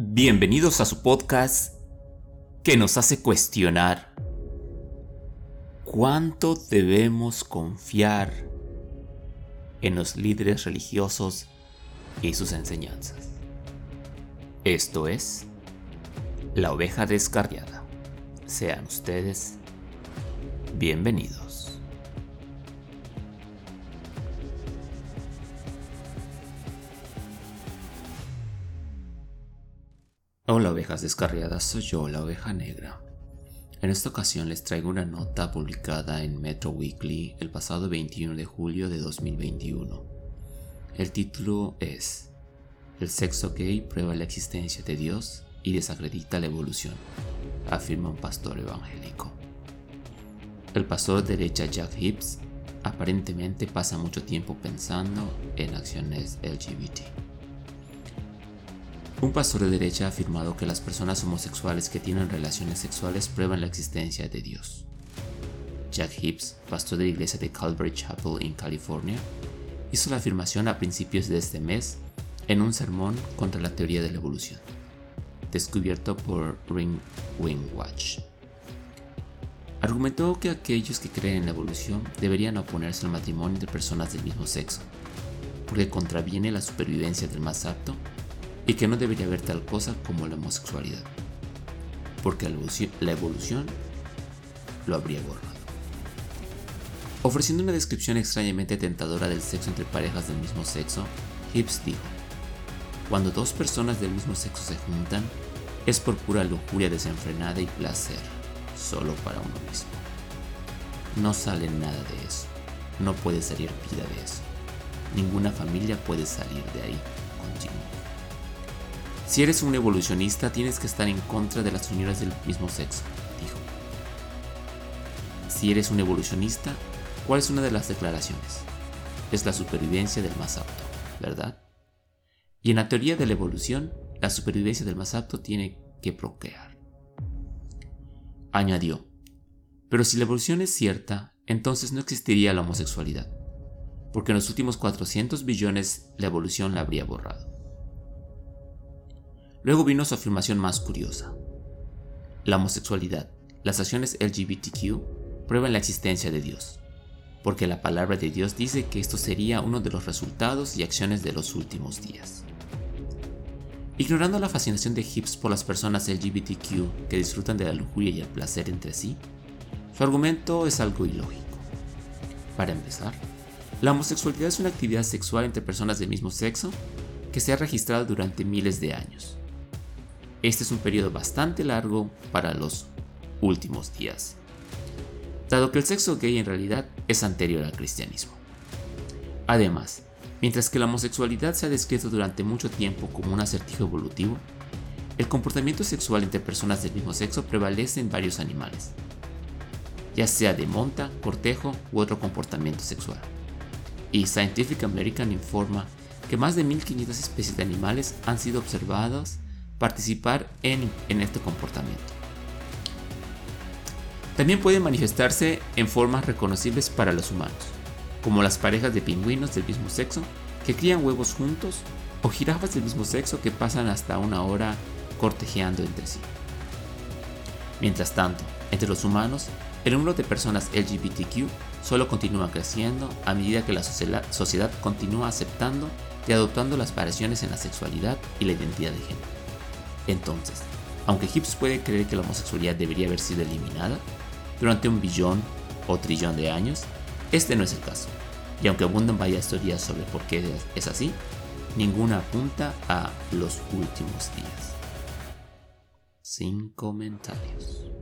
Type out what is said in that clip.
Bienvenidos a su podcast que nos hace cuestionar cuánto debemos confiar en los líderes religiosos y sus enseñanzas. Esto es La oveja descarriada. Sean ustedes bienvenidos. Hola ovejas descarriadas, soy yo, la oveja negra. En esta ocasión les traigo una nota publicada en Metro Weekly el pasado 21 de julio de 2021. El título es El sexo gay prueba la existencia de Dios y desacredita la evolución, afirma un pastor evangélico. El pastor de derecha Jack Hibbs aparentemente pasa mucho tiempo pensando en acciones LGBT. Un pastor de derecha ha afirmado que las personas homosexuales que tienen relaciones sexuales prueban la existencia de Dios. Jack Hibbs, pastor de la iglesia de Calvary Chapel en California, hizo la afirmación a principios de este mes en un sermón contra la teoría de la evolución, descubierto por Ring Watch. Argumentó que aquellos que creen en la evolución deberían oponerse al matrimonio entre personas del mismo sexo, porque contraviene la supervivencia del más apto y que no debería haber tal cosa como la homosexualidad, porque la evolución, lo habría borrado. Ofreciendo una descripción extrañamente tentadora del sexo entre parejas del mismo sexo, Hibbs dijo, cuando dos personas del mismo sexo se juntan, es por pura lujuria desenfrenada y placer, solo para uno mismo. No sale nada de eso, no puede salir vida de eso. Ninguna familia puede salir de ahí, continuó. Si eres un evolucionista, tienes que estar en contra de las uniones del mismo sexo, dijo. Si eres un evolucionista, ¿cuál es una de las declaraciones? Es la supervivencia del más apto, ¿verdad? Y en la teoría de la evolución, la supervivencia del más apto tiene que procrear. Añadió, pero si la evolución es cierta, entonces no existiría la homosexualidad, porque en los últimos 400 billones la evolución la habría borrado. Luego vino su afirmación más curiosa. La homosexualidad, las acciones LGBTQ, prueban la existencia de Dios, porque la palabra de Dios dice que esto sería uno de los resultados y acciones de los últimos días. Ignorando la fascinación de Hibbs por las personas LGBTQ que disfrutan de la lujuria y el placer entre sí, su argumento es algo ilógico. Para empezar, la homosexualidad es una actividad sexual entre personas del mismo sexo que se ha registrado durante miles de años este es un periodo bastante largo para los últimos días, dado que el sexo gay en realidad es anterior al cristianismo. Además, mientras que la homosexualidad se ha descrito durante mucho tiempo como un acertijo evolutivo, el comportamiento sexual entre personas del mismo sexo prevalece en varios animales, ya sea de monta, cortejo u otro comportamiento sexual. Y Scientific American informa que más de 1500 especies de animales han sido observadas participar en, este comportamiento. También puede manifestarse en formas reconocibles para los humanos, como las parejas de pingüinos del mismo sexo que crían huevos juntos o jirafas del mismo sexo que pasan hasta una hora cortejeando entre sí. Mientras tanto, entre los humanos, el número de personas LGBTQ solo continúa creciendo a medida que la sociedad continúa aceptando y adoptando las variaciones en la sexualidad y la identidad de género. Entonces, aunque Hibbs puede creer que la homosexualidad debería haber sido eliminada durante un billón o trillón de años, este no es el caso. Y aunque abundan varias teorías sobre por qué es así, ninguna apunta a los últimos días. Sin comentarios.